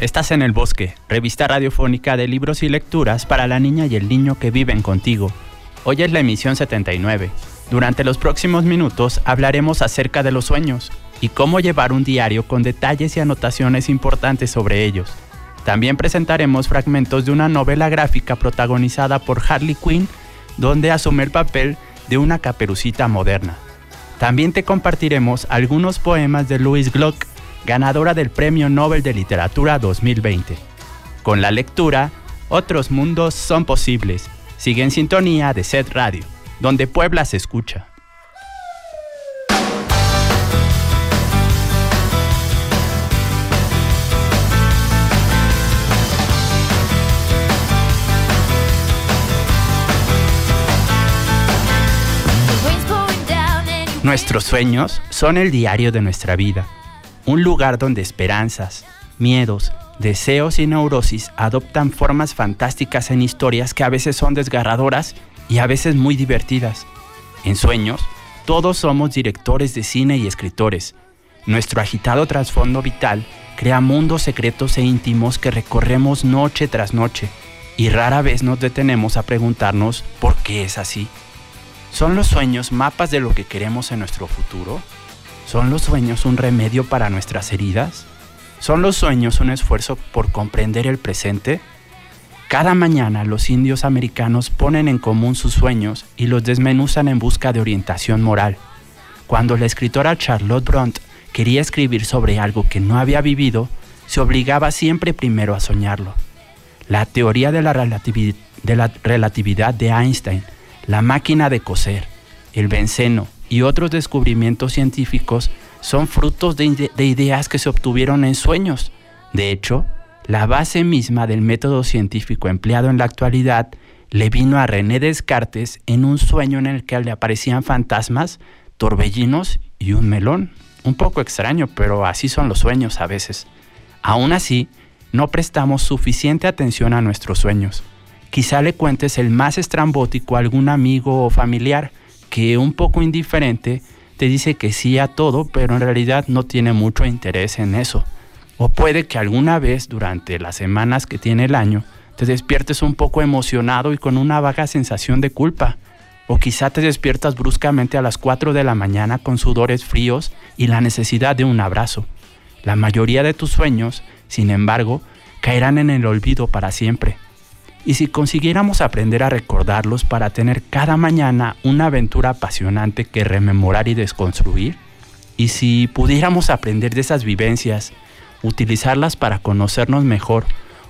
Estás en El Bosque, revista radiofónica de libros y lecturas para la niña y el niño que viven contigo. Hoy es la emisión 79. Durante los próximos minutos hablaremos acerca de los sueños y cómo llevar un diario con detalles y anotaciones importantes sobre ellos. También presentaremos fragmentos de una novela gráfica protagonizada por Harley Quinn, donde asume el papel de una caperucita moderna. También te compartiremos algunos poemas de Louis Gluck ganadora del Premio Nobel de Literatura 2020. Con la lectura, otros mundos son posibles. Sigue en sintonía de Set Radio, donde Puebla se escucha. Nuestros sueños son el diario de nuestra vida, un lugar donde esperanzas, miedos, deseos y neurosis adoptan formas fantásticas en historias que a veces son desgarradoras y a veces muy divertidas. En sueños, todos somos directores de cine y escritores. Nuestro agitado trasfondo vital crea mundos secretos e íntimos que recorremos noche tras noche y rara vez nos detenemos a preguntarnos por qué es así. ¿Son los sueños mapas de lo que queremos en nuestro futuro? ¿Son los sueños un remedio para nuestras heridas? ¿Son los sueños un esfuerzo por comprender el presente? Cada mañana los indios americanos ponen en común sus sueños y los desmenuzan en busca de orientación moral. Cuando la escritora Charlotte Bronte quería escribir sobre algo que no había vivido, se obligaba siempre primero a soñarlo. La teoría de la, relatividad de Einstein, la máquina de coser, el benceno y otros descubrimientos científicos son frutos de, ideas que se obtuvieron en sueños. De hecho, la base misma del método científico empleado en la actualidad le vino a René Descartes en un sueño en el que le aparecían fantasmas, torbellinos y un melón. Un poco extraño, pero así son los sueños a veces. Aún así, no prestamos suficiente atención a nuestros sueños. Quizá le cuentes el más estrambótico a algún amigo o familiar que un poco indiferente te dice que sí a todo, pero en realidad no tiene mucho interés en eso. O puede que alguna vez durante las semanas que tiene el año te despiertes un poco emocionado y con una vaga sensación de culpa. O quizá te despiertas bruscamente a las 4 de la mañana con sudores fríos y la necesidad de un abrazo. La mayoría de tus sueños, sin embargo, caerán en el olvido para siempre. Y si consiguiéramos aprender a recordarlos para tener cada mañana una aventura apasionante que rememorar y desconstruir, y si pudiéramos aprender de esas vivencias, utilizarlas para conocernos mejor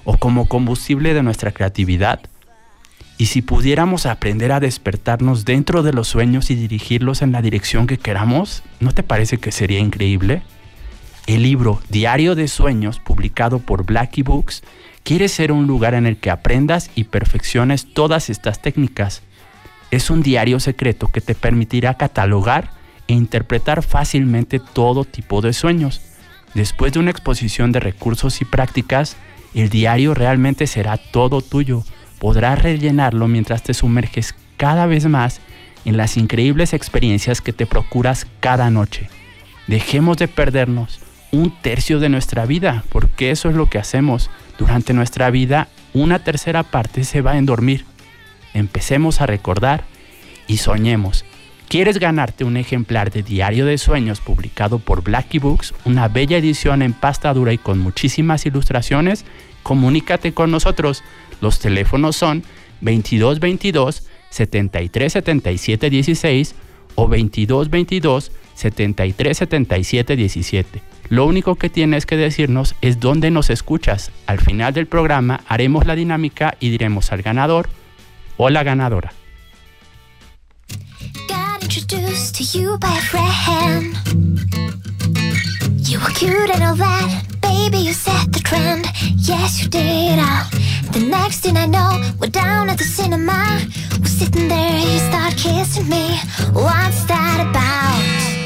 o como combustible de nuestra creatividad, y si pudiéramos aprender a despertarnos dentro de los sueños y dirigirlos en la dirección que queramos, ¿no te parece que sería increíble? El libro Diario de Sueños, publicado por Blackie Books, Quieres ser un lugar en el que aprendas y perfecciones todas estas técnicas. Es un diario secreto que te permitirá catalogar e interpretar fácilmente todo tipo de sueños. Después de una exposición de recursos y prácticas, el diario realmente será todo tuyo. Podrás rellenarlo mientras te sumerges cada vez más en las increíbles experiencias que te procuras cada noche. Dejemos de perdernos un tercio de nuestra vida, porque eso es lo que hacemos durante nuestra vida, una tercera parte se va en dormir. Empecemos a recordar y soñemos. ¿Quieres ganarte un ejemplar de Diario de Sueños publicado por Blackie Books, una bella edición en pasta dura y con muchísimas ilustraciones? Comunícate con nosotros. Los teléfonos son 2222 7377 16 o 2222 7377 17. Lo único que tienes que decirnos es dónde nos escuchas. Al final del programa haremos la dinámica y diremos al ganador o la ganadora. You were cute and all that, baby, you set the trend. Yes, you did. Uh, the next thing I know, we're down at the cinema. We're sitting there, you start kissing me. What's that about?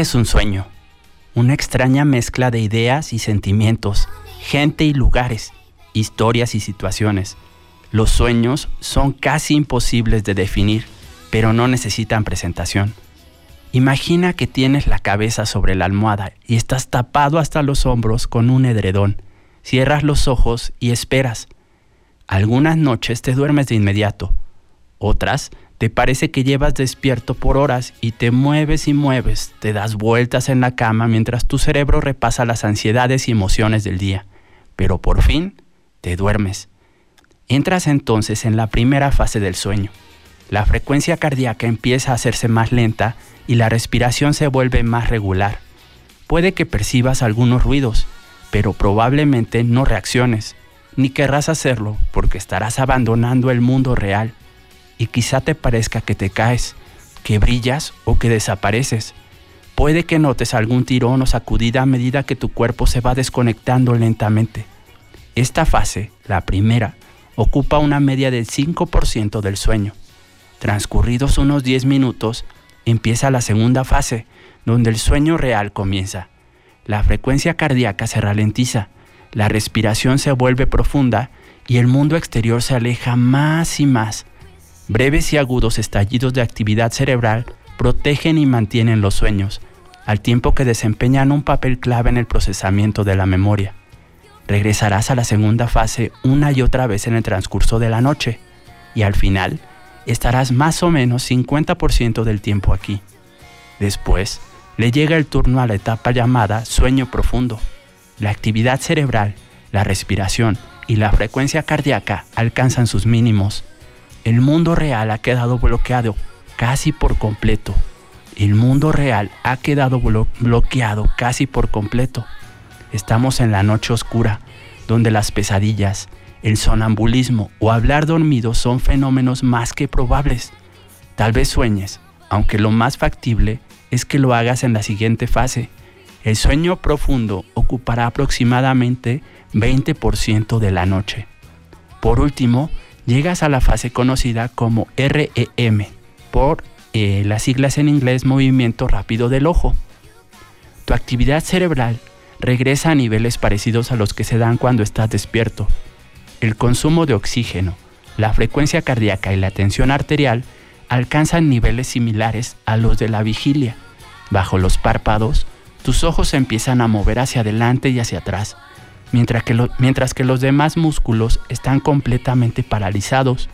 Es un sueño? Una extraña mezcla de ideas y sentimientos, gente y lugares, historias y situaciones. Los sueños son casi imposibles de definir, pero no necesitan presentación. Imagina que tienes la cabeza sobre la almohada y estás tapado hasta los hombros con un edredón. Cierras los ojos y esperas. Algunas noches te duermes de inmediato. Otras te parece que llevas despierto por horas y te mueves y mueves, te das vueltas en la cama mientras tu cerebro repasa las ansiedades y emociones del día. Pero por fin te duermes. Entras entonces en la primera fase del sueño. La frecuencia cardíaca empieza a hacerse más lenta y la respiración se vuelve más regular. Puede que percibas algunos ruidos, pero probablemente no reacciones, ni querrás hacerlo porque estarás abandonando el mundo real y quizá te parezca que te caes, que brillas o que desapareces. Puede que notes algún tirón o sacudida a medida que tu cuerpo se va desconectando lentamente. Esta fase, la primera, ocupa una media del 5% del sueño. Transcurridos unos 10 minutos, empieza la segunda fase, donde el sueño real comienza. La frecuencia cardíaca se ralentiza, la respiración se vuelve profunda y el mundo exterior se aleja más y más. Breves y agudos estallidos de actividad cerebral protegen y mantienen los sueños, al tiempo que desempeñan un papel clave en el procesamiento de la memoria. Regresarás a la segunda fase una y otra vez en el transcurso de la noche y al final estarás más o menos 50% del tiempo aquí. Después, le llega el turno a la etapa llamada sueño profundo. La actividad cerebral, la respiración y la frecuencia cardíaca alcanzan sus mínimos. El mundo real ha quedado bloqueado casi por completo. El mundo real ha quedado bloqueado casi por completo. Estamos en la noche oscura, donde las pesadillas, el sonambulismo o hablar dormido son fenómenos más que probables. Tal vez sueñes, aunque lo más factible es que lo hagas en la siguiente fase. El sueño profundo ocupará aproximadamente 20% de la noche. Por último, llegas a la fase conocida como REM, por eh, las siglas en inglés Movimiento Rápido del Ojo. Tu actividad cerebral regresa a niveles parecidos a los que se dan cuando estás despierto, el consumo de oxígeno, la frecuencia cardíaca y la tensión arterial alcanzan niveles similares a los de la vigilia. Bajo los párpados, tus ojos empiezan a mover hacia adelante y hacia atrás, mientras que, mientras que los demás músculos están completamente paralizados.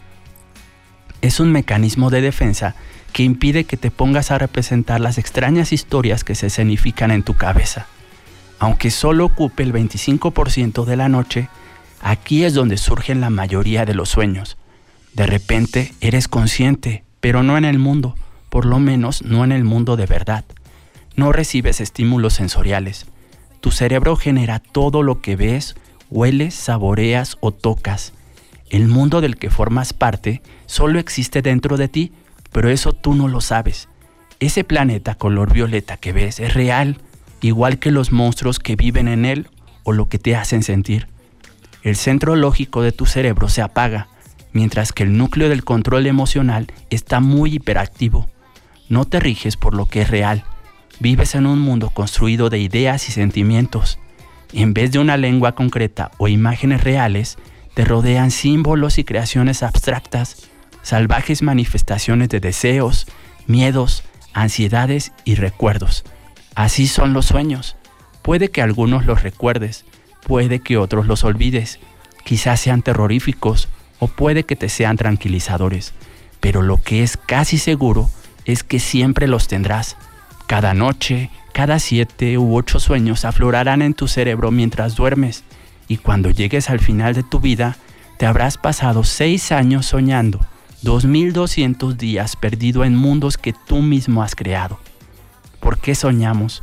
Es un mecanismo de defensa que impide que te pongas a representar las extrañas historias que se escenifican en tu cabeza. Aunque solo ocupe el 25% de la noche, Aquí es donde surgen la mayoría de los sueños. De repente eres consciente, pero no en el mundo, por lo menos no en el mundo de verdad. No recibes estímulos sensoriales. Tu cerebro genera todo lo que ves, hueles, saboreas o tocas. El mundo del que formas parte solo existe dentro de ti, pero eso tú no lo sabes. Ese planeta color violeta que ves es real, igual que los monstruos que viven en él o lo que te hacen sentir el centro lógico de tu cerebro se apaga, mientras que el núcleo del control emocional está muy hiperactivo. No te riges por lo que es real. Vives en un mundo construido de ideas y sentimientos. En vez de una lengua concreta o imágenes reales, te rodean símbolos y creaciones abstractas, salvajes manifestaciones de deseos, miedos, ansiedades y recuerdos. Así son los sueños. Puede que algunos los recuerdes, puede que otros los olvides, quizás sean terroríficos o puede que te sean tranquilizadores, pero lo que es casi seguro es que siempre los tendrás. Cada noche, cada siete u ocho sueños aflorarán en tu cerebro mientras duermes y cuando llegues al final de tu vida, te habrás pasado seis años soñando, 2200 días perdido en mundos que tú mismo has creado. ¿Por qué soñamos?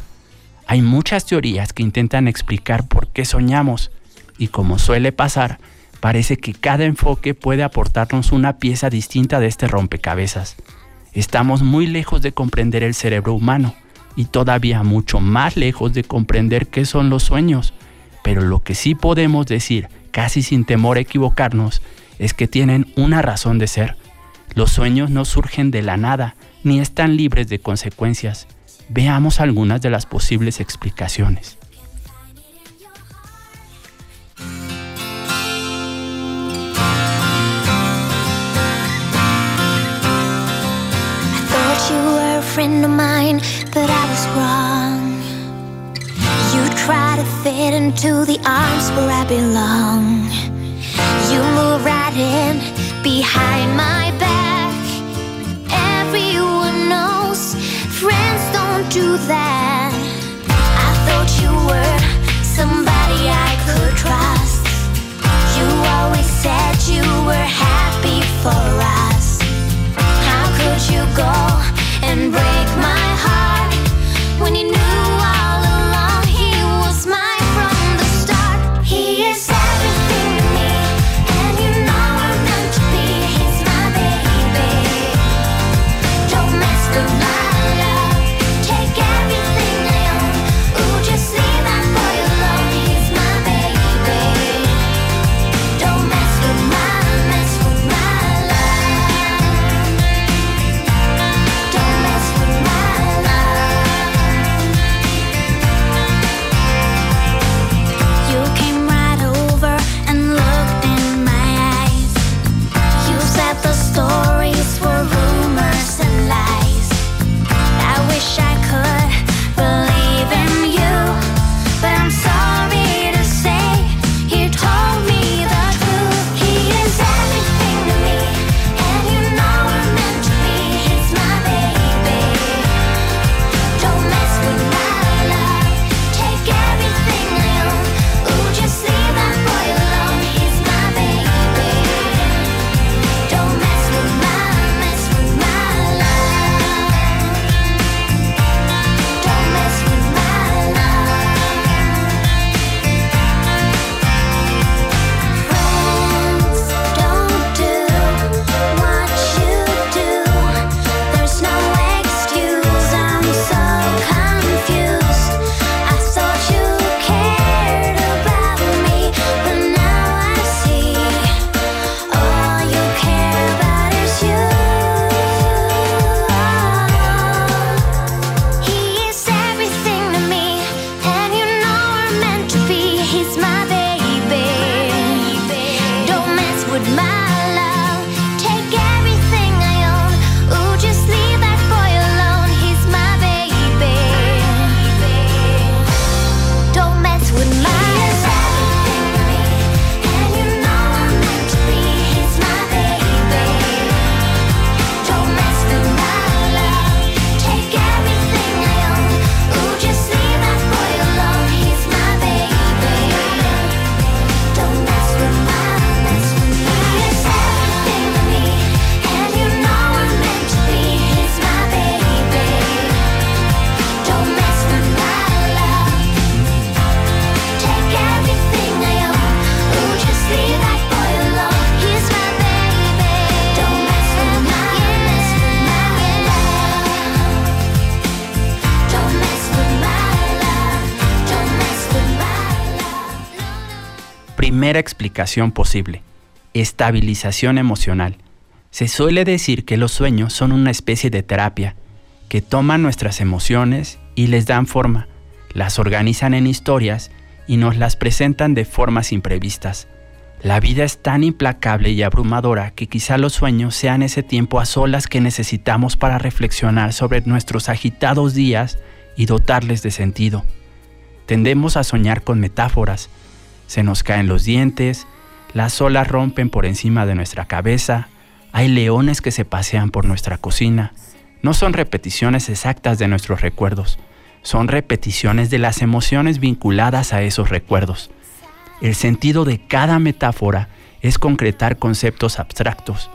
Hay muchas teorías que intentan explicar por qué soñamos y como suele pasar, parece que cada enfoque puede aportarnos una pieza distinta de este rompecabezas. Estamos muy lejos de comprender el cerebro humano y todavía mucho más lejos de comprender qué son los sueños, pero lo que sí podemos decir, casi sin temor a equivocarnos, es que tienen una razón de ser. Los sueños no surgen de la nada, ni están libres de consecuencias veamos algunas de las posibles explicaciones. Friend of mine, but I was wrong. You try to fit into the arms where I belong. You move right in behind my back. Everyone knows friends don't do that. I thought you were somebody I could trust. You always said you were happy for us. How could you go? would mind. Posible. Estabilización emocional. Se suele decir que los sueños son una especie de terapia, que toman nuestras emociones y les dan forma, las organizan en historias y nos las presentan de formas imprevistas. La vida es tan implacable y abrumadora que quizá los sueños sean ese tiempo a solas que necesitamos para reflexionar sobre nuestros agitados días y dotarles de sentido. Tendemos a soñar con metáforas. Se nos caen los dientes, las olas rompen por encima de nuestra cabeza, hay leones que se pasean por nuestra cocina. No son repeticiones exactas de nuestros recuerdos, son repeticiones de las emociones vinculadas a esos recuerdos. El sentido de cada metáfora es concretar conceptos abstractos.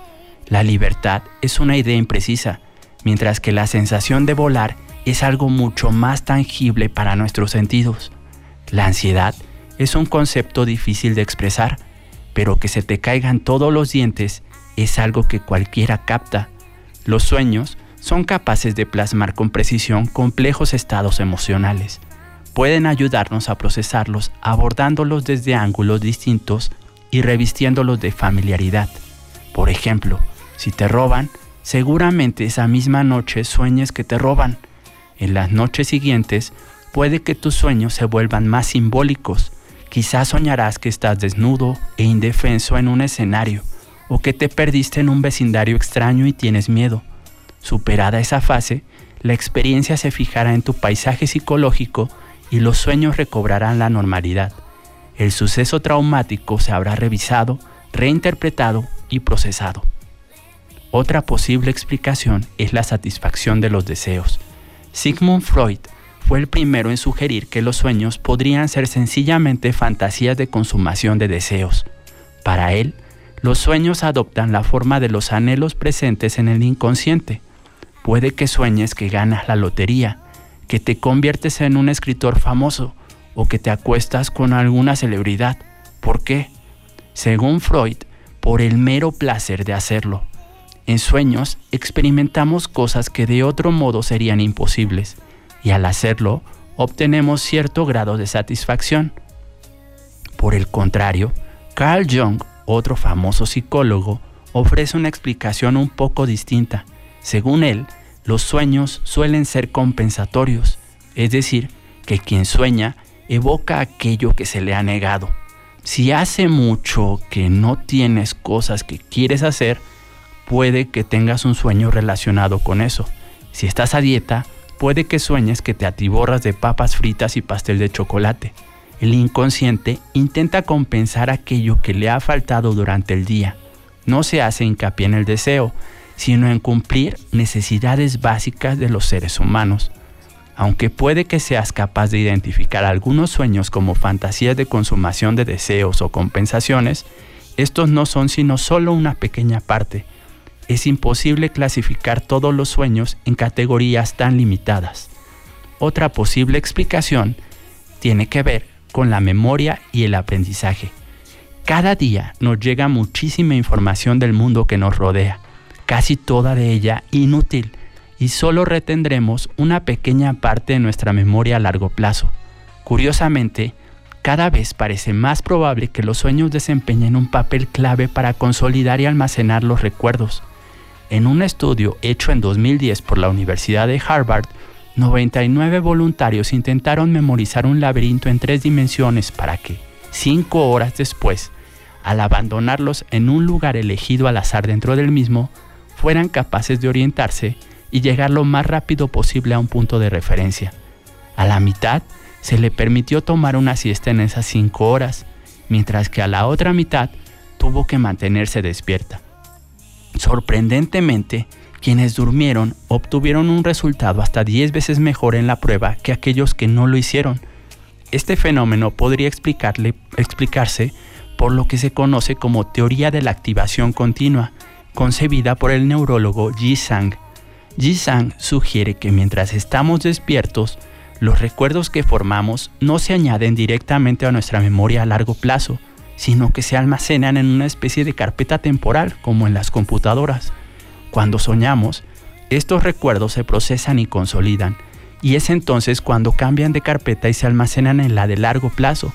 La libertad es una idea imprecisa, mientras que la sensación de volar es algo mucho más tangible para nuestros sentidos. La ansiedad es un concepto difícil de expresar, pero que se te caigan todos los dientes es algo que cualquiera capta. Los sueños son capaces de plasmar con precisión complejos estados emocionales. Pueden ayudarnos a procesarlos abordándolos desde ángulos distintos y revistiéndolos de familiaridad. Por ejemplo, si te roban, seguramente esa misma noche sueñes que te roban. En las noches siguientes puede que tus sueños se vuelvan más simbólicos. Quizás soñarás que estás desnudo e indefenso en un escenario o que te perdiste en un vecindario extraño y tienes miedo. Superada esa fase, la experiencia se fijará en tu paisaje psicológico y los sueños recobrarán la normalidad. El suceso traumático se habrá revisado, reinterpretado y procesado. Otra posible explicación es la satisfacción de los deseos. Sigmund Freud fue el primero en sugerir que los sueños podrían ser sencillamente fantasías de consumación de deseos. Para él, los sueños adoptan la forma de los anhelos presentes en el inconsciente. Puede que sueñes que ganas la lotería, que te conviertes en un escritor famoso o que te acuestas con alguna celebridad. ¿Por qué? Según Freud, por el mero placer de hacerlo. En sueños experimentamos cosas que de otro modo serían imposibles y al hacerlo obtenemos cierto grado de satisfacción. Por el contrario, Carl Jung, otro famoso psicólogo, ofrece una explicación un poco distinta. Según él, los sueños suelen ser compensatorios, es decir, que quien sueña evoca aquello que se le ha negado. Si hace mucho que no tienes cosas que quieres hacer, puede que tengas un sueño relacionado con eso. Si estás a dieta, puede que sueñes que te atiborras de papas fritas y pastel de chocolate. El inconsciente intenta compensar aquello que le ha faltado durante el día. No se hace hincapié en el deseo, sino en cumplir necesidades básicas de los seres humanos. Aunque puede que seas capaz de identificar algunos sueños como fantasías de consumación de deseos o compensaciones, estos no son sino solo una pequeña parte. Es imposible clasificar todos los sueños en categorías tan limitadas. Otra posible explicación tiene que ver con la memoria y el aprendizaje. Cada día nos llega muchísima información del mundo que nos rodea, casi toda de ella inútil, y solo retendremos una pequeña parte de nuestra memoria a largo plazo. Curiosamente, cada vez parece más probable que los sueños desempeñen un papel clave para consolidar y almacenar los recuerdos. En un estudio hecho en 2010 por la Universidad de Harvard, 99 voluntarios intentaron memorizar un laberinto en tres dimensiones para que, cinco horas después, al abandonarlos en un lugar elegido al azar dentro del mismo, fueran capaces de orientarse y llegar lo más rápido posible a un punto de referencia. A la mitad se le permitió tomar una siesta en esas cinco horas, mientras que a la otra mitad tuvo que mantenerse despierta. Sorprendentemente, quienes durmieron obtuvieron un resultado hasta 10 veces mejor en la prueba que aquellos que no lo hicieron. Este fenómeno podría explicarse por lo que se conoce como teoría de la activación continua, concebida por el neurólogo Ji Sang. Ji Sang sugiere que mientras estamos despiertos, los recuerdos que formamos no se añaden directamente a nuestra memoria a largo plazo, sino que se almacenan en una especie de carpeta temporal, como en las computadoras. Cuando soñamos, estos recuerdos se procesan y consolidan, y es entonces cuando cambian de carpeta y se almacenan en la de largo plazo.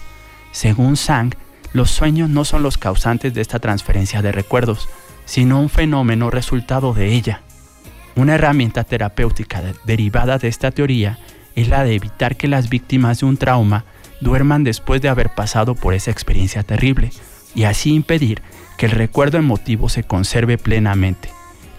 Según Sang, los sueños no son los causantes de esta transferencia de recuerdos, sino un fenómeno resultado de ella. Una herramienta terapéutica de- derivada de esta teoría es la de evitar que las víctimas de un trauma duerman después de haber pasado por esa experiencia terrible y así impedir que el recuerdo emotivo se conserve plenamente.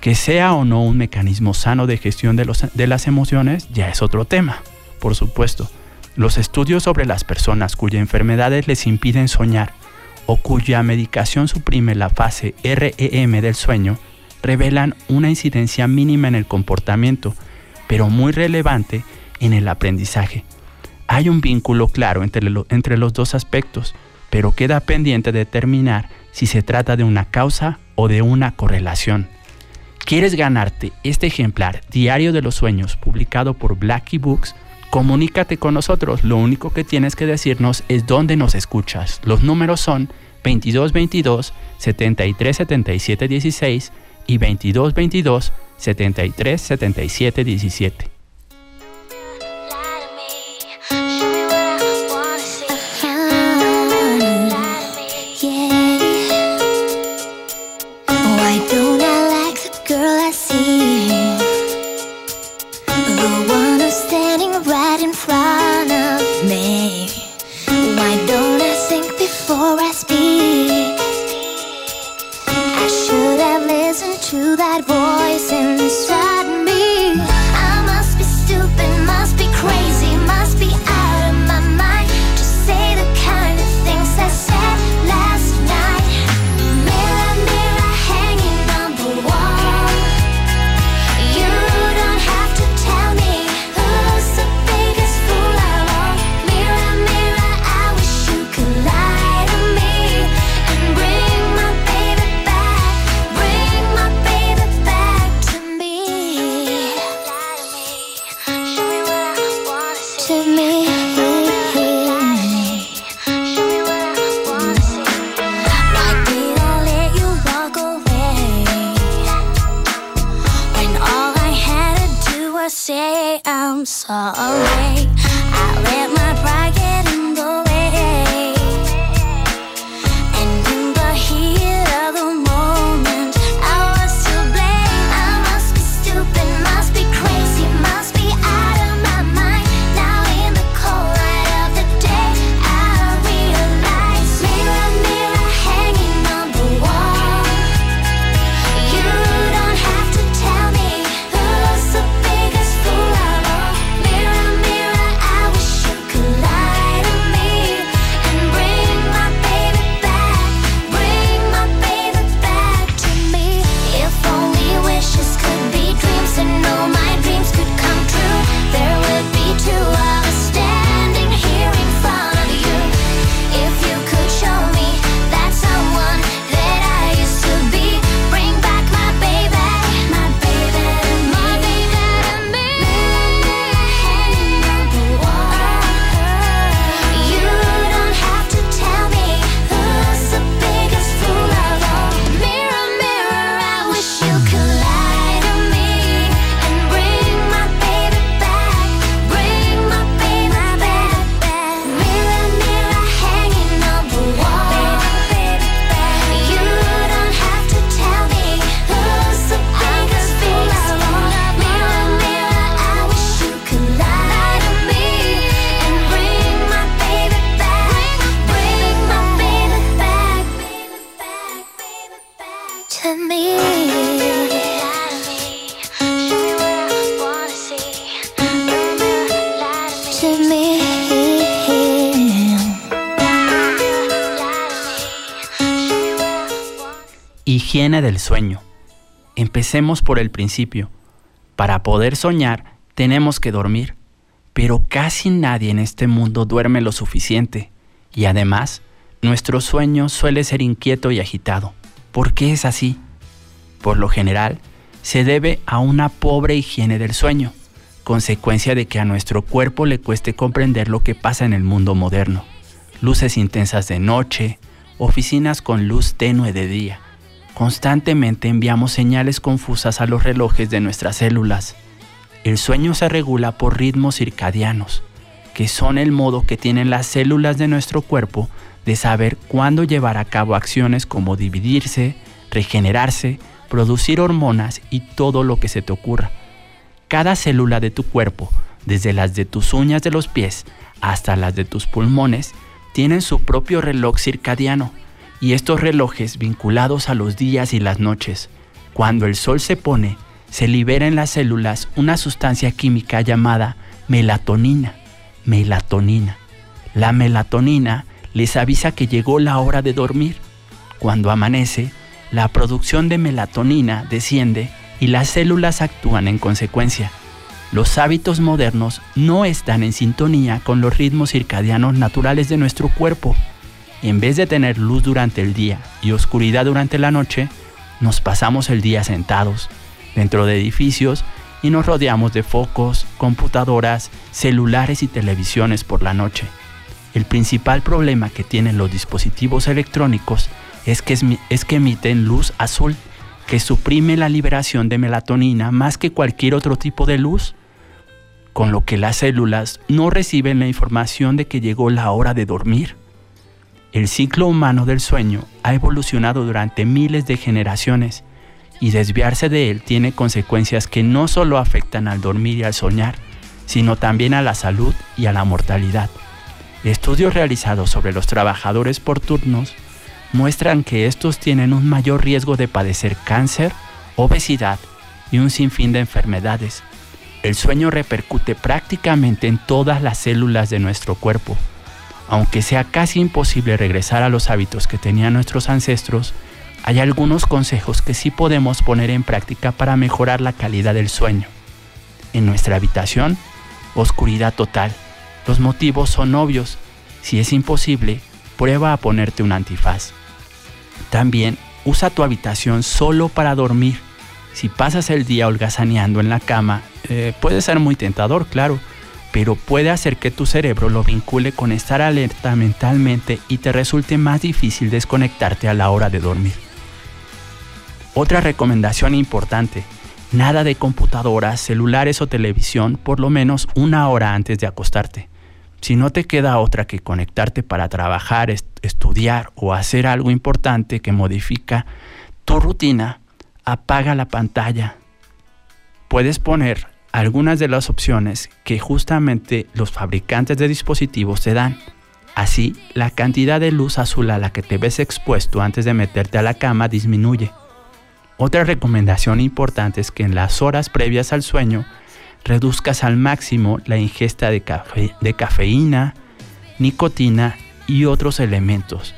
Que sea o no un mecanismo sano de gestión de, los- de las emociones ya es otro tema, por supuesto. Los estudios sobre las personas cuyas enfermedades les impiden soñar o cuya medicación suprime la fase REM del sueño revelan una incidencia mínima en el comportamiento, pero muy relevante en el aprendizaje. Hay un vínculo claro entre, lo- entre los dos aspectos, pero queda pendiente determinar si se trata de una causa o de una correlación. ¿Quieres ganarte este ejemplar Diario de los Sueños publicado por Blackie Books? Comunícate con nosotros. Lo único que tienes que decirnos es dónde nos escuchas. Los números son 2222 73 77 16 y 2222 73 sueño. Empecemos por el principio. Para poder soñar, tenemos que dormir. Pero casi nadie en este mundo duerme lo suficiente. Y además, nuestro sueño suele ser inquieto y agitado. ¿Por qué es así? Por lo general, se debe a una pobre higiene del sueño, consecuencia de que a nuestro cuerpo le cueste comprender lo que pasa en el mundo moderno. Luces intensas de noche, oficinas con luz tenue de día. Constantemente enviamos señales confusas a los relojes de nuestras células. El sueño se regula por ritmos circadianos, que son el modo que tienen las células de nuestro cuerpo de saber cuándo llevar a cabo acciones como dividirse, regenerarse, producir hormonas y todo lo que se te ocurra. Cada célula de tu cuerpo, desde las de tus uñas de los pies hasta las de tus pulmones, tienen su propio reloj circadiano y estos relojes vinculados a los días y las noches. Cuando el sol se pone, se libera en las células una sustancia química llamada melatonina. Melatonina. La melatonina les avisa que llegó la hora de dormir. Cuando amanece, la producción de melatonina desciende y las células actúan en consecuencia. Los hábitos modernos no están en sintonía con los ritmos circadianos naturales de nuestro cuerpo. En vez de tener luz durante el día y oscuridad durante la noche, nos pasamos el día sentados dentro de edificios y nos rodeamos de focos, computadoras, celulares y televisiones por la noche. El principal problema que tienen los dispositivos electrónicos es que, emiten luz azul, que suprime la liberación de melatonina más que cualquier otro tipo de luz, con lo que las células no reciben la información de que llegó la hora de dormir. El ciclo humano del sueño ha evolucionado durante miles de generaciones y desviarse de él tiene consecuencias que no solo afectan al dormir y al soñar, sino también a la salud y a la mortalidad. Estudios realizados sobre los trabajadores por turnos muestran que estos tienen un mayor riesgo de padecer cáncer, obesidad y un sinfín de enfermedades. El sueño repercute prácticamente en todas las células de nuestro cuerpo. Aunque sea casi imposible regresar a los hábitos que tenían nuestros ancestros, hay algunos consejos que sí podemos poner en práctica para mejorar la calidad del sueño. En nuestra habitación, oscuridad total. Los motivos son obvios. Si es imposible, prueba a ponerte un antifaz. También usa tu habitación solo para dormir. Si pasas el día holgazaneando en la cama, eh, puede ser muy tentador, claro, pero puede hacer que tu cerebro lo vincule con estar alerta mentalmente y te resulte más difícil desconectarte a la hora de dormir. Otra recomendación importante, nada de computadoras, celulares o televisión por lo menos una hora antes de acostarte. Si no te queda otra que conectarte para trabajar, est- estudiar o hacer algo importante que modifica tu rutina, apaga la pantalla. Puedes poner algunas de las opciones que justamente los fabricantes de dispositivos te dan. Así, la cantidad de luz azul a la que te ves expuesto antes de meterte a la cama disminuye. Otra recomendación importante es que en las horas previas al sueño reduzcas al máximo la ingesta de, de cafeína, nicotina y otros elementos.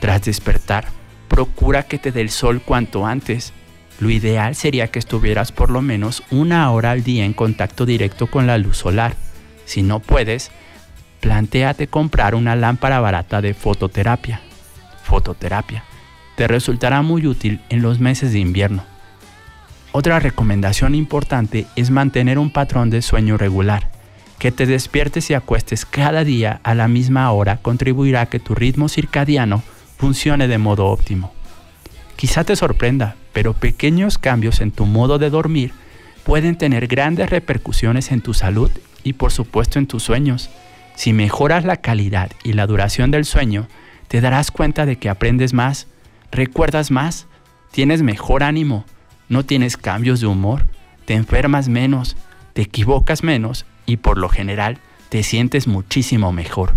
Tras despertar, procura que te dé el sol cuanto antes. Lo ideal sería que estuvieras por lo menos una hora al día en contacto directo con la luz solar. Si no puedes, plantéate comprar una lámpara barata de fototerapia. Fototerapia. Te resultará muy útil en los meses de invierno. Otra recomendación importante es mantener un patrón de sueño regular. Que te despiertes y acuestes cada día a la misma hora contribuirá a que tu ritmo circadiano funcione de modo óptimo. Quizá te sorprenda, pero pequeños cambios en tu modo de dormir pueden tener grandes repercusiones en tu salud y por supuesto en tus sueños. Si mejoras la calidad y la duración del sueño, te darás cuenta de que aprendes más, recuerdas más, tienes mejor ánimo, no tienes cambios de humor, te enfermas menos, te equivocas menos y por lo general te sientes muchísimo mejor.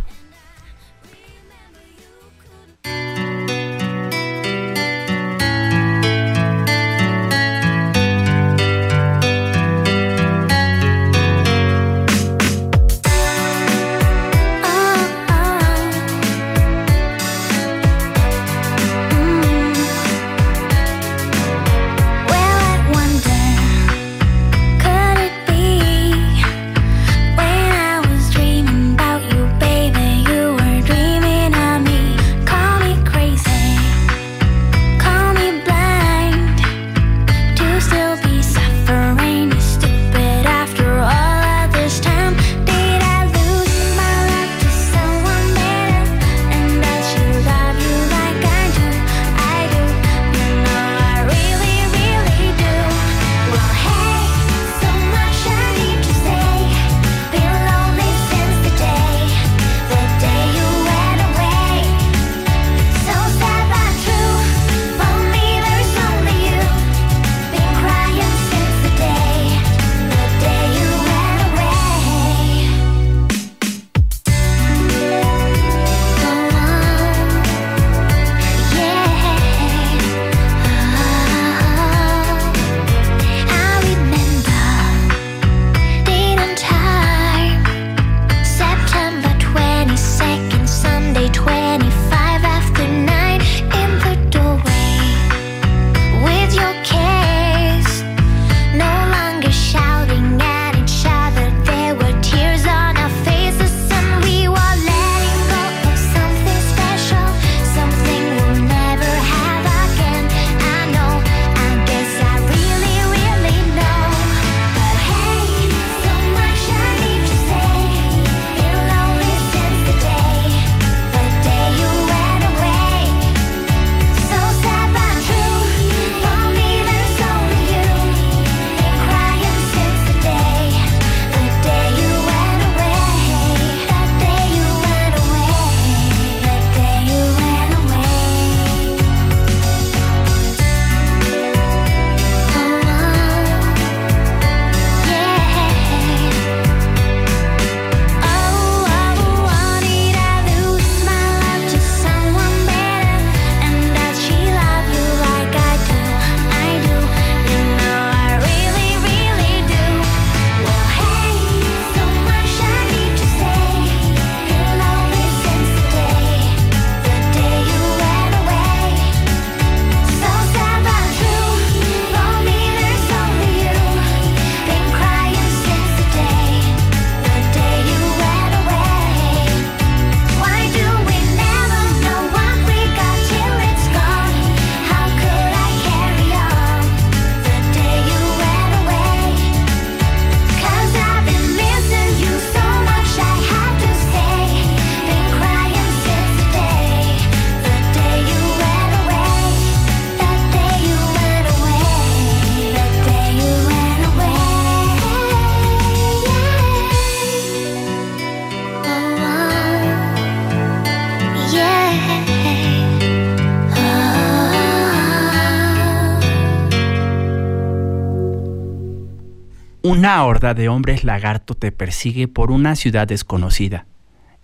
Horda de hombres lagarto te persigue por una ciudad desconocida.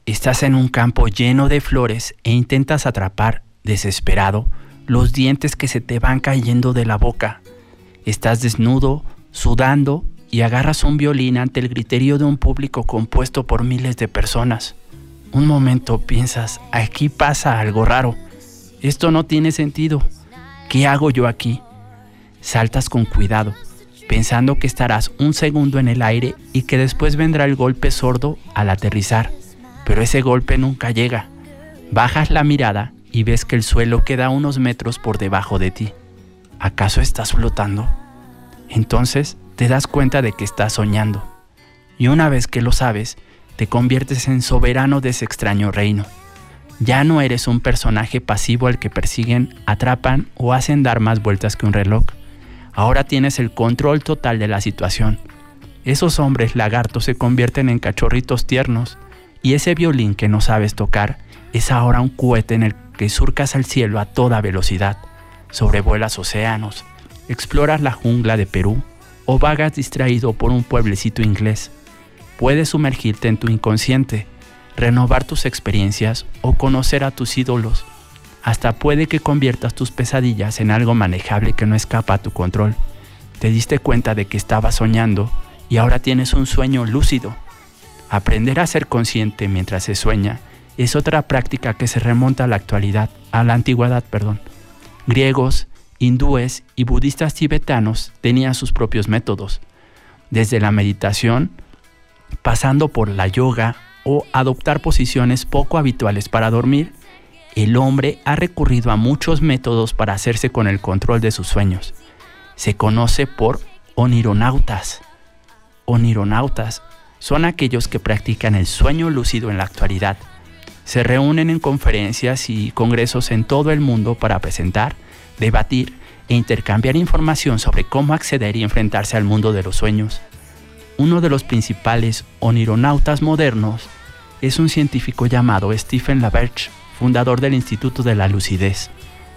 Estás en un campo lleno de flores e intentas atrapar, desesperado, los dientes que se te van cayendo de la boca. Estás desnudo, sudando y agarras un violín ante el griterío de un público compuesto por miles de personas. Un momento piensas, aquí pasa algo raro. Esto no tiene sentido. ¿Qué hago yo aquí? Saltas con cuidado, pensando que estarás un segundo en el aire y que después vendrá el golpe sordo al aterrizar. Pero ese golpe nunca llega. Bajas la mirada y ves que el suelo queda unos metros por debajo de ti. ¿Acaso estás flotando? Entonces te das cuenta de que estás soñando. Y una vez que lo sabes, te conviertes en soberano de ese extraño reino. Ya no eres un personaje pasivo al que persiguen, atrapan o hacen dar más vueltas que un reloj. Ahora tienes el control total de la situación. Esos hombres lagartos se convierten en cachorritos tiernos y ese violín que no sabes tocar es ahora un cohete en el que surcas al cielo a toda velocidad, sobrevuelas océanos, exploras la jungla de Perú o vagas distraído por un pueblecito inglés. Puedes sumergirte en tu inconsciente, renovar tus experiencias o conocer a tus ídolos. Hasta puede que conviertas tus pesadillas en algo manejable que no escapa a tu control. Te diste cuenta de que estabas soñando y ahora tienes un sueño lúcido. Aprender a ser consciente mientras se sueña es otra práctica que se remonta a la actualidad, a la antigüedad, perdón. Griegos, hindúes y budistas tibetanos tenían sus propios métodos, desde la meditación, pasando por la yoga o adoptar posiciones poco habituales para dormir, el hombre ha recurrido a muchos métodos para hacerse con el control de sus sueños. Se conoce por onironautas. Onironautas son aquellos que practican el sueño lúcido en la actualidad. Se reúnen en conferencias y congresos en todo el mundo para presentar, debatir e intercambiar información sobre cómo acceder y enfrentarse al mundo de los sueños. Uno de los principales onironautas modernos es un científico llamado Stephen LaBerge, fundador del Instituto de la Lucidez.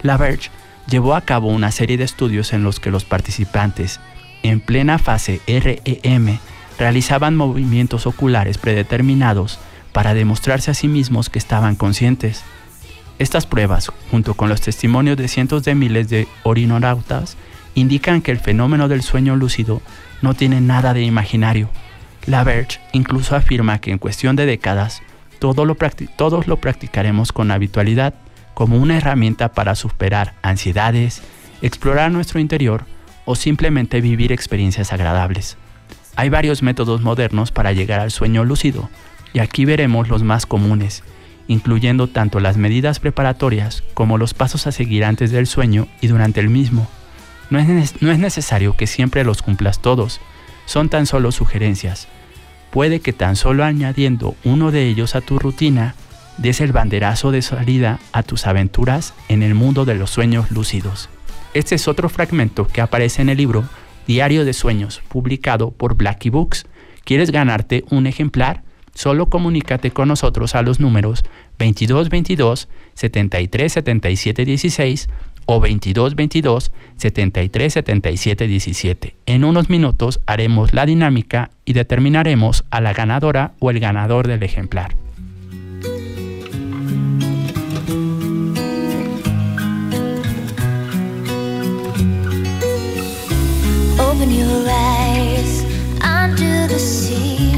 LaBerge llevó a cabo una serie de estudios en los que los participantes, en plena fase REM, realizaban movimientos oculares predeterminados para demostrarse a sí mismos que estaban conscientes. Estas pruebas, junto con los testimonios de cientos de miles de orinonautas, indican que el fenómeno del sueño lúcido no tiene nada de imaginario. Laverge incluso afirma que en cuestión de décadas todo lo todos lo practicaremos con habitualidad como una herramienta para superar ansiedades, explorar nuestro interior o simplemente vivir experiencias agradables. Hay varios métodos modernos para llegar al sueño lúcido y aquí veremos los más comunes, incluyendo tanto las medidas preparatorias como los pasos a seguir antes del sueño y durante el mismo. No es, no es necesario que siempre los cumplas todos, son tan solo sugerencias. Puede que tan solo añadiendo uno de ellos a tu rutina des el banderazo de salida a tus aventuras en el mundo de los sueños lúcidos. Este es otro fragmento que aparece en el libro Diario de Sueños, publicado por Blackie Books. ¿Quieres ganarte un ejemplar? Solo comunícate con nosotros a los números 2222 73 77 16 o 2222 73 77 17. En unos minutos haremos la dinámica y determinaremos a la ganadora o el ganador del ejemplar. Open your eyes under the sea.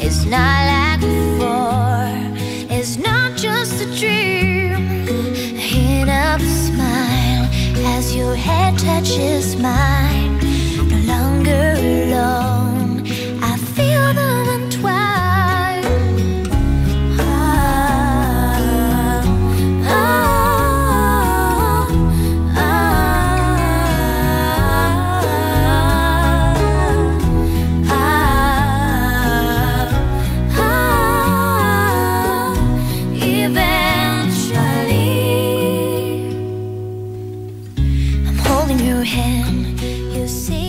It's not like before. It's not just a dream. As your head touches mine. No longer alone.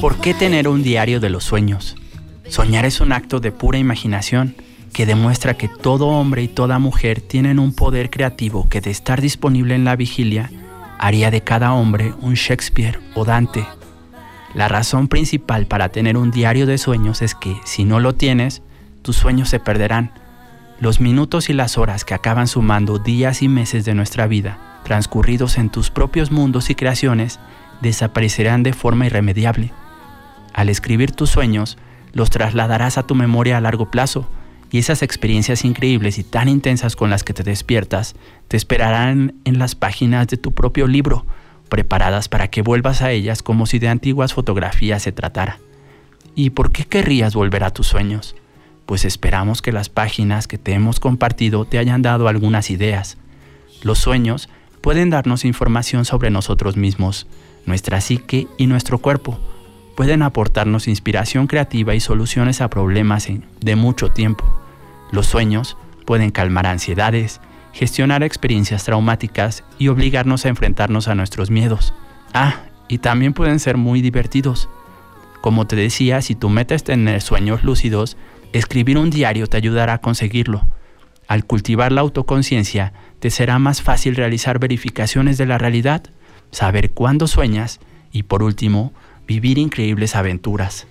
¿Por qué tener un diario de los sueños? Soñar es un acto de pura imaginación que demuestra que todo hombre y toda mujer tienen un poder creativo que de estar disponible en la vigilia haría de cada hombre un Shakespeare o Dante. La razón principal para tener un diario de sueños es que si no lo tienes, tus sueños se perderán. Los minutos y las horas que acaban sumando días y meses de nuestra vida, transcurridos en tus propios mundos y creaciones, desaparecerán de forma irremediable. Al escribir tus sueños, los trasladarás a tu memoria a largo plazo y esas experiencias increíbles y tan intensas con las que te despiertas te esperarán en las páginas de tu propio libro, preparadas para que vuelvas a ellas como si de antiguas fotografías se tratara. ¿Y por qué querrías volver a tus sueños? Pues esperamos que las páginas que te hemos compartido te hayan dado algunas ideas. Los sueños pueden darnos información sobre nosotros mismos, nuestra psique y nuestro cuerpo. Pueden aportarnos inspiración creativa y soluciones a problemas de mucho tiempo. Los sueños pueden calmar ansiedades, gestionar experiencias traumáticas y obligarnos a enfrentarnos a nuestros miedos. Ah, y también pueden ser muy divertidos. Como te decía, si tu meta es tener sueños lúcidos, escribir un diario te ayudará a conseguirlo. Al cultivar la autoconciencia, te será más fácil realizar verificaciones de la realidad, saber cuándo sueñas y, por último, vivir increíbles aventuras.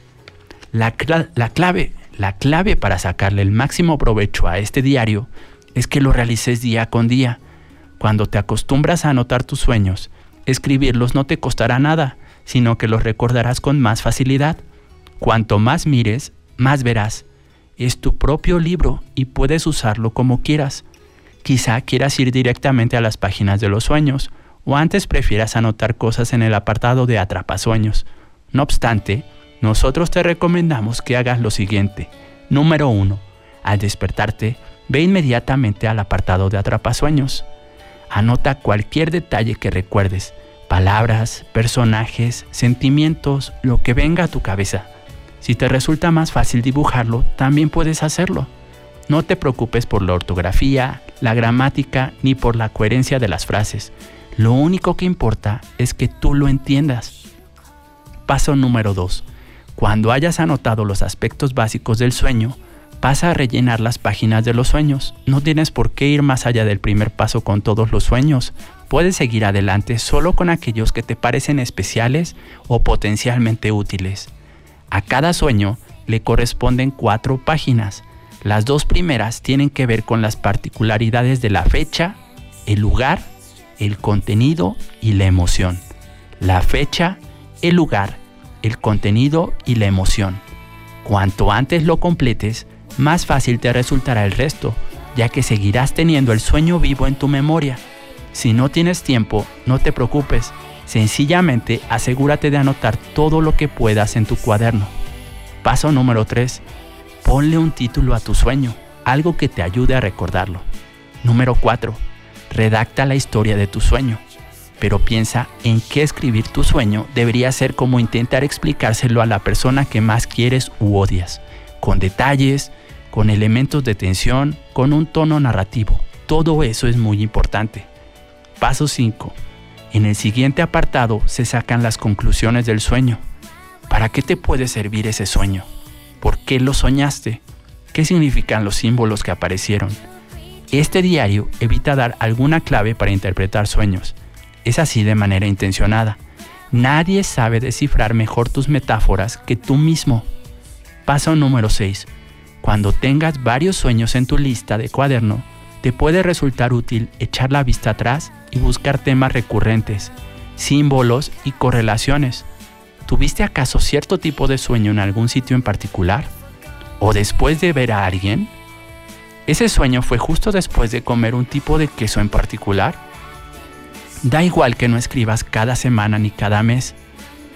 La, la clave, la clave para sacarle el máximo provecho a este diario es que lo realices día con día. Cuando te acostumbras a anotar tus sueños, escribirlos no te costará nada, sino que los recordarás con más facilidad. Cuanto más mires, más verás. Es tu propio libro y puedes usarlo como quieras. Quizá quieras ir directamente a las páginas de los sueños, o antes prefieras anotar cosas en el apartado de atrapasueños. No obstante, nosotros te recomendamos que hagas lo siguiente. Número 1. Al despertarte, ve inmediatamente al apartado de atrapasueños. Anota cualquier detalle que recuerdes, palabras, personajes, sentimientos, lo que venga a tu cabeza. Si te resulta más fácil dibujarlo, también puedes hacerlo. No te preocupes por la ortografía, la gramática ni por la coherencia de las frases. Lo único que importa es que tú lo entiendas. Paso número 2. Cuando hayas anotado los aspectos básicos del sueño, pasa a rellenar las páginas de los sueños. No tienes por qué ir más allá del primer paso con todos los sueños. Puedes seguir adelante solo con aquellos que te parecen especiales o potencialmente útiles. A cada sueño le corresponden cuatro páginas. Las dos primeras tienen que ver con las particularidades de la fecha, el lugar, el contenido y la emoción. La fecha, el lugar, el contenido y la emoción. Cuanto antes lo completes, más fácil te resultará el resto, ya que seguirás teniendo el sueño vivo en tu memoria. Si no tienes tiempo, no te preocupes, sencillamente asegúrate de anotar todo lo que puedas en tu cuaderno. Paso número 3. Ponle un título a tu sueño, algo que te ayude a recordarlo. Número 4. Redacta la historia de tu sueño. Pero piensa en qué escribir tu sueño debería ser como intentar explicárselo a la persona que más quieres u odias, con detalles, con elementos de tensión, con un tono narrativo. Todo eso es muy importante. Paso 5. En el siguiente apartado se sacan las conclusiones del sueño. ¿Para qué te puede servir ese sueño? ¿Por qué lo soñaste? ¿Qué significan los símbolos que aparecieron? Este diario evita dar alguna clave para interpretar sueños. Es así de manera intencionada. Nadie sabe descifrar mejor tus metáforas que tú mismo. Paso número 6. Cuando tengas varios sueños en tu lista de cuaderno, te puede resultar útil echar la vista atrás y buscar temas recurrentes, símbolos y correlaciones. ¿Tuviste acaso cierto tipo de sueño en algún sitio en particular? ¿O después de ver a alguien? ¿Ese sueño fue justo después de comer un tipo de queso en particular? Da igual que no escribas cada semana ni cada mes.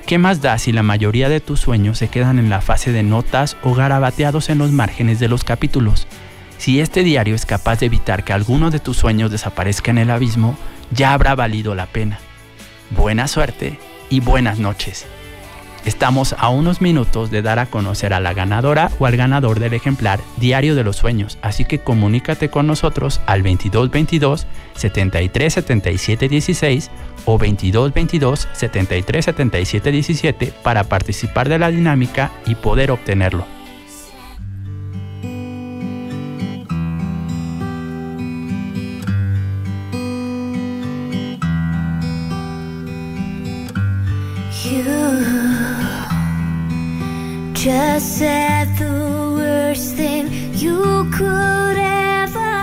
¿Qué más da si la mayoría de tus sueños se quedan en la fase de notas o garabateados en los márgenes de los capítulos? Si este diario es capaz de evitar que alguno de tus sueños desaparezca en el abismo, ya habrá valido la pena. Buena suerte y buenas noches. Estamos a unos minutos de dar a conocer a la ganadora o al ganador del ejemplar Diario de los Sueños, así que comunícate con nosotros al 2222 73 77 16 o 2222 73 77 17 para participar de la dinámica y poder obtenerlo. Just said the worst thing you could ever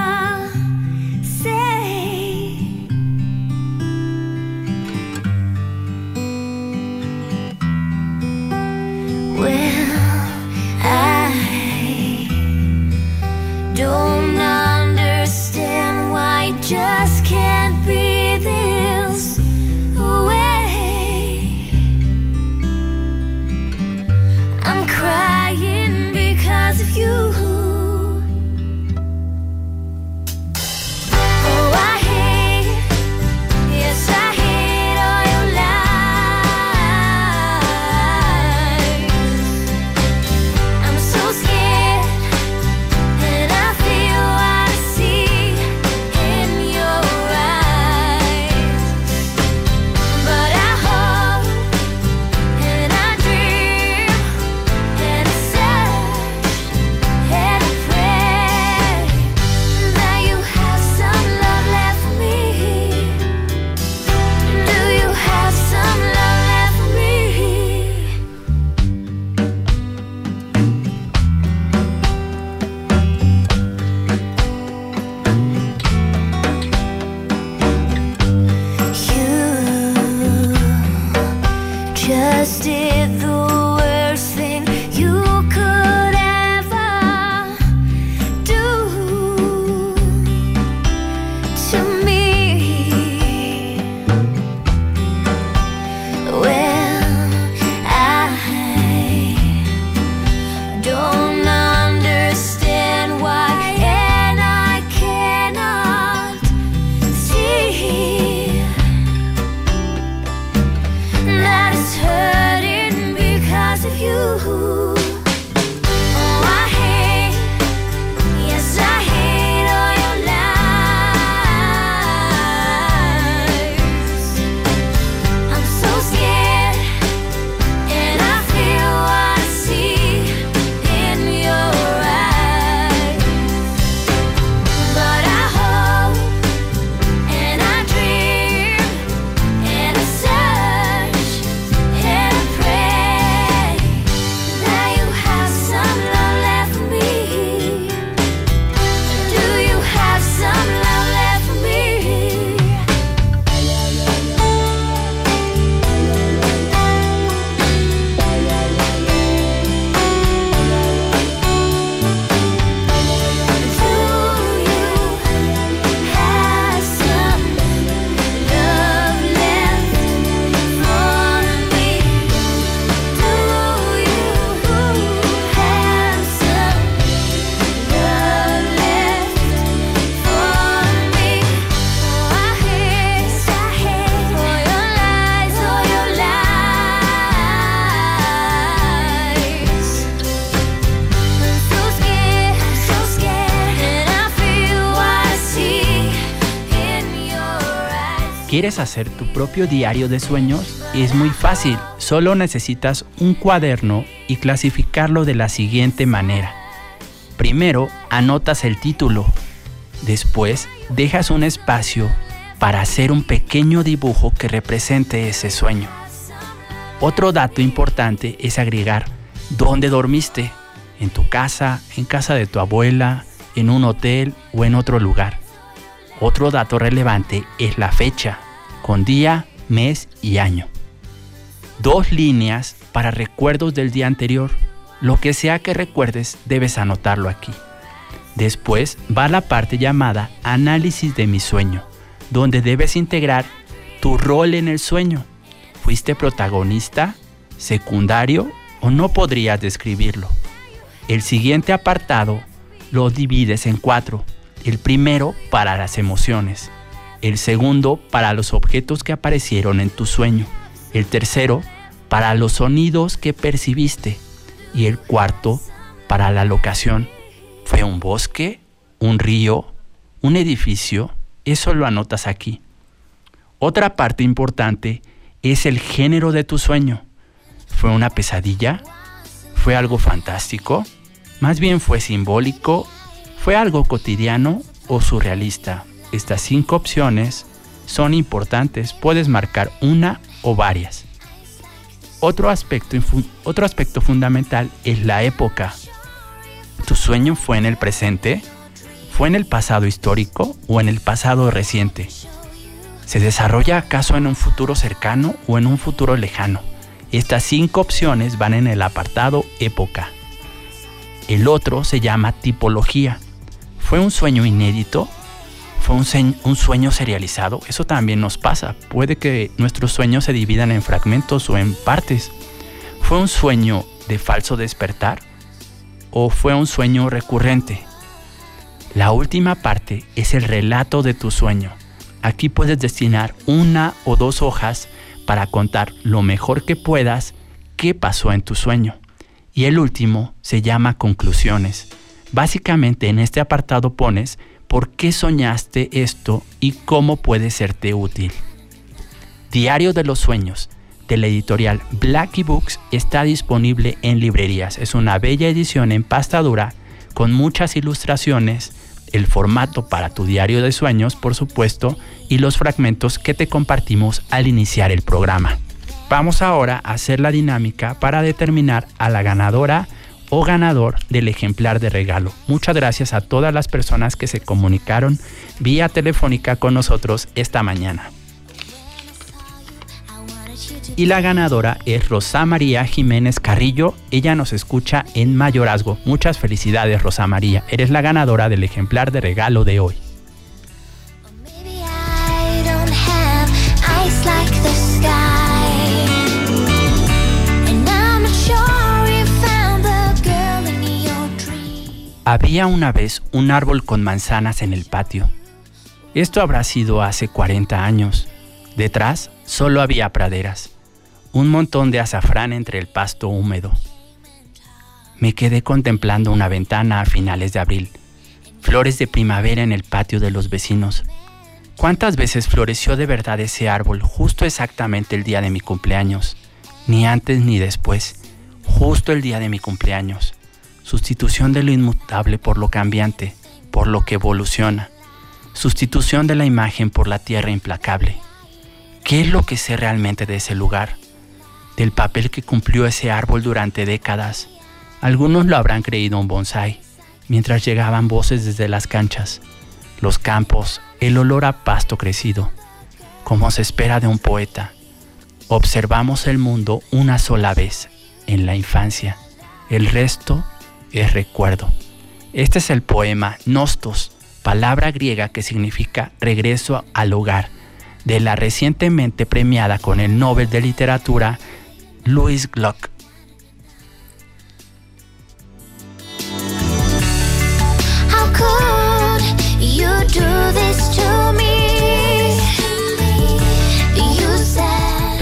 ¿Quieres hacer tu propio diario de sueños? Es muy fácil, solo necesitas un cuaderno y clasificarlo de la siguiente manera. Primero, anotas el título. Después, dejas un espacio para hacer un pequeño dibujo que represente ese sueño. Otro dato importante es agregar dónde dormiste, en tu casa, en casa de tu abuela, en un hotel o en otro lugar. Otro dato relevante es la fecha, con día, mes y año. Dos líneas para recuerdos del día anterior. Lo que sea que recuerdes, debes anotarlo aquí. Después va la parte llamada análisis de mi sueño, donde debes integrar tu rol en el sueño. ¿Fuiste protagonista, secundario o no podrías describirlo? El siguiente apartado lo divides en cuatro. El primero para las emociones, el segundo para los objetos que aparecieron en tu sueño, el tercero para los sonidos que percibiste y el cuarto para la locación. ¿Fue un bosque? ¿Un río? ¿Un edificio? Eso lo anotas aquí. Otra parte importante es el género de tu sueño. ¿Fue una pesadilla? ¿Fue algo fantástico? Más bien fue simbólico, fue algo cotidiano o surrealista. Estas cinco opciones son importantes, puedes marcar una o varias. Otro aspecto, otro aspecto fundamental es la época. ¿Tu sueño fue en el presente? ¿Fue en el pasado histórico o en el pasado reciente? ¿Se desarrolla acaso en un futuro cercano o en un futuro lejano? Estas cinco opciones van en el apartado época. El otro se llama tipología. ¿Fue un sueño inédito? ¿Fue un, sueño serializado? Eso también nos pasa. Puede que nuestros sueños se dividan en fragmentos o en partes. ¿Fue un sueño de falso despertar? ¿O fue un sueño recurrente? La última parte es el relato de tu sueño. Aquí puedes destinar una o dos hojas para contar lo mejor que puedas qué pasó en tu sueño. Y el último se llama conclusiones. Básicamente en este apartado pones por qué soñaste esto y cómo puede serte útil. Diario de los Sueños de la editorial Blackie Books está disponible en librerías. Es una bella edición en pasta dura con muchas ilustraciones, el formato para tu diario de sueños, por supuesto, y los fragmentos que te compartimos al iniciar el programa. Vamos ahora a hacer la dinámica para determinar a la ganadora o ganador del ejemplar de regalo. Muchas gracias a todas las personas que se comunicaron vía telefónica con nosotros esta mañana. Y la ganadora es Rosa María Jiménez Carrillo. Ella nos escucha en Mayorazgo. Muchas felicidades, Rosa María. Eres la ganadora del ejemplar de regalo de hoy. Había una vez un árbol con manzanas en el patio. Esto habrá sido hace 40 años. Detrás solo había praderas, un montón de azafrán entre el pasto húmedo. Me quedé contemplando una ventana a finales de abril, flores de primavera en el patio de los vecinos. ¿Cuántas veces floreció de verdad ese árbol justo exactamente el día de mi cumpleaños? Ni antes ni después, justo el día de mi cumpleaños. Sustitución de lo inmutable por lo cambiante, por lo que evoluciona. Sustitución de la imagen por la tierra implacable. ¿Qué es lo que sé realmente de ese lugar? Del papel que cumplió ese árbol durante décadas. Algunos lo habrán creído un bonsái, mientras llegaban voces desde las canchas, los campos, el olor a pasto crecido. Como se espera de un poeta, observamos el mundo una sola vez, en la infancia. El resto es recuerdo. Este es el poema Nostos, palabra griega que significa regreso al hogar, de la recientemente premiada con el Nobel de Literatura Louis Gluck.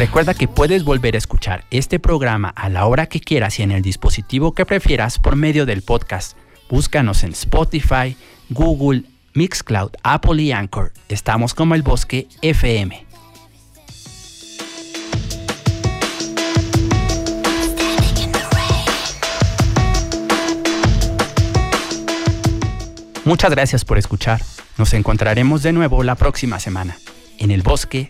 Recuerda que puedes volver a escuchar este programa a la hora que quieras y en el dispositivo que prefieras por medio del podcast. Búscanos en Spotify, Google, Mixcloud, Apple y Anchor. Estamos como el Bosque FM. Muchas gracias por escuchar. Nos encontraremos de nuevo la próxima semana. En el bosque,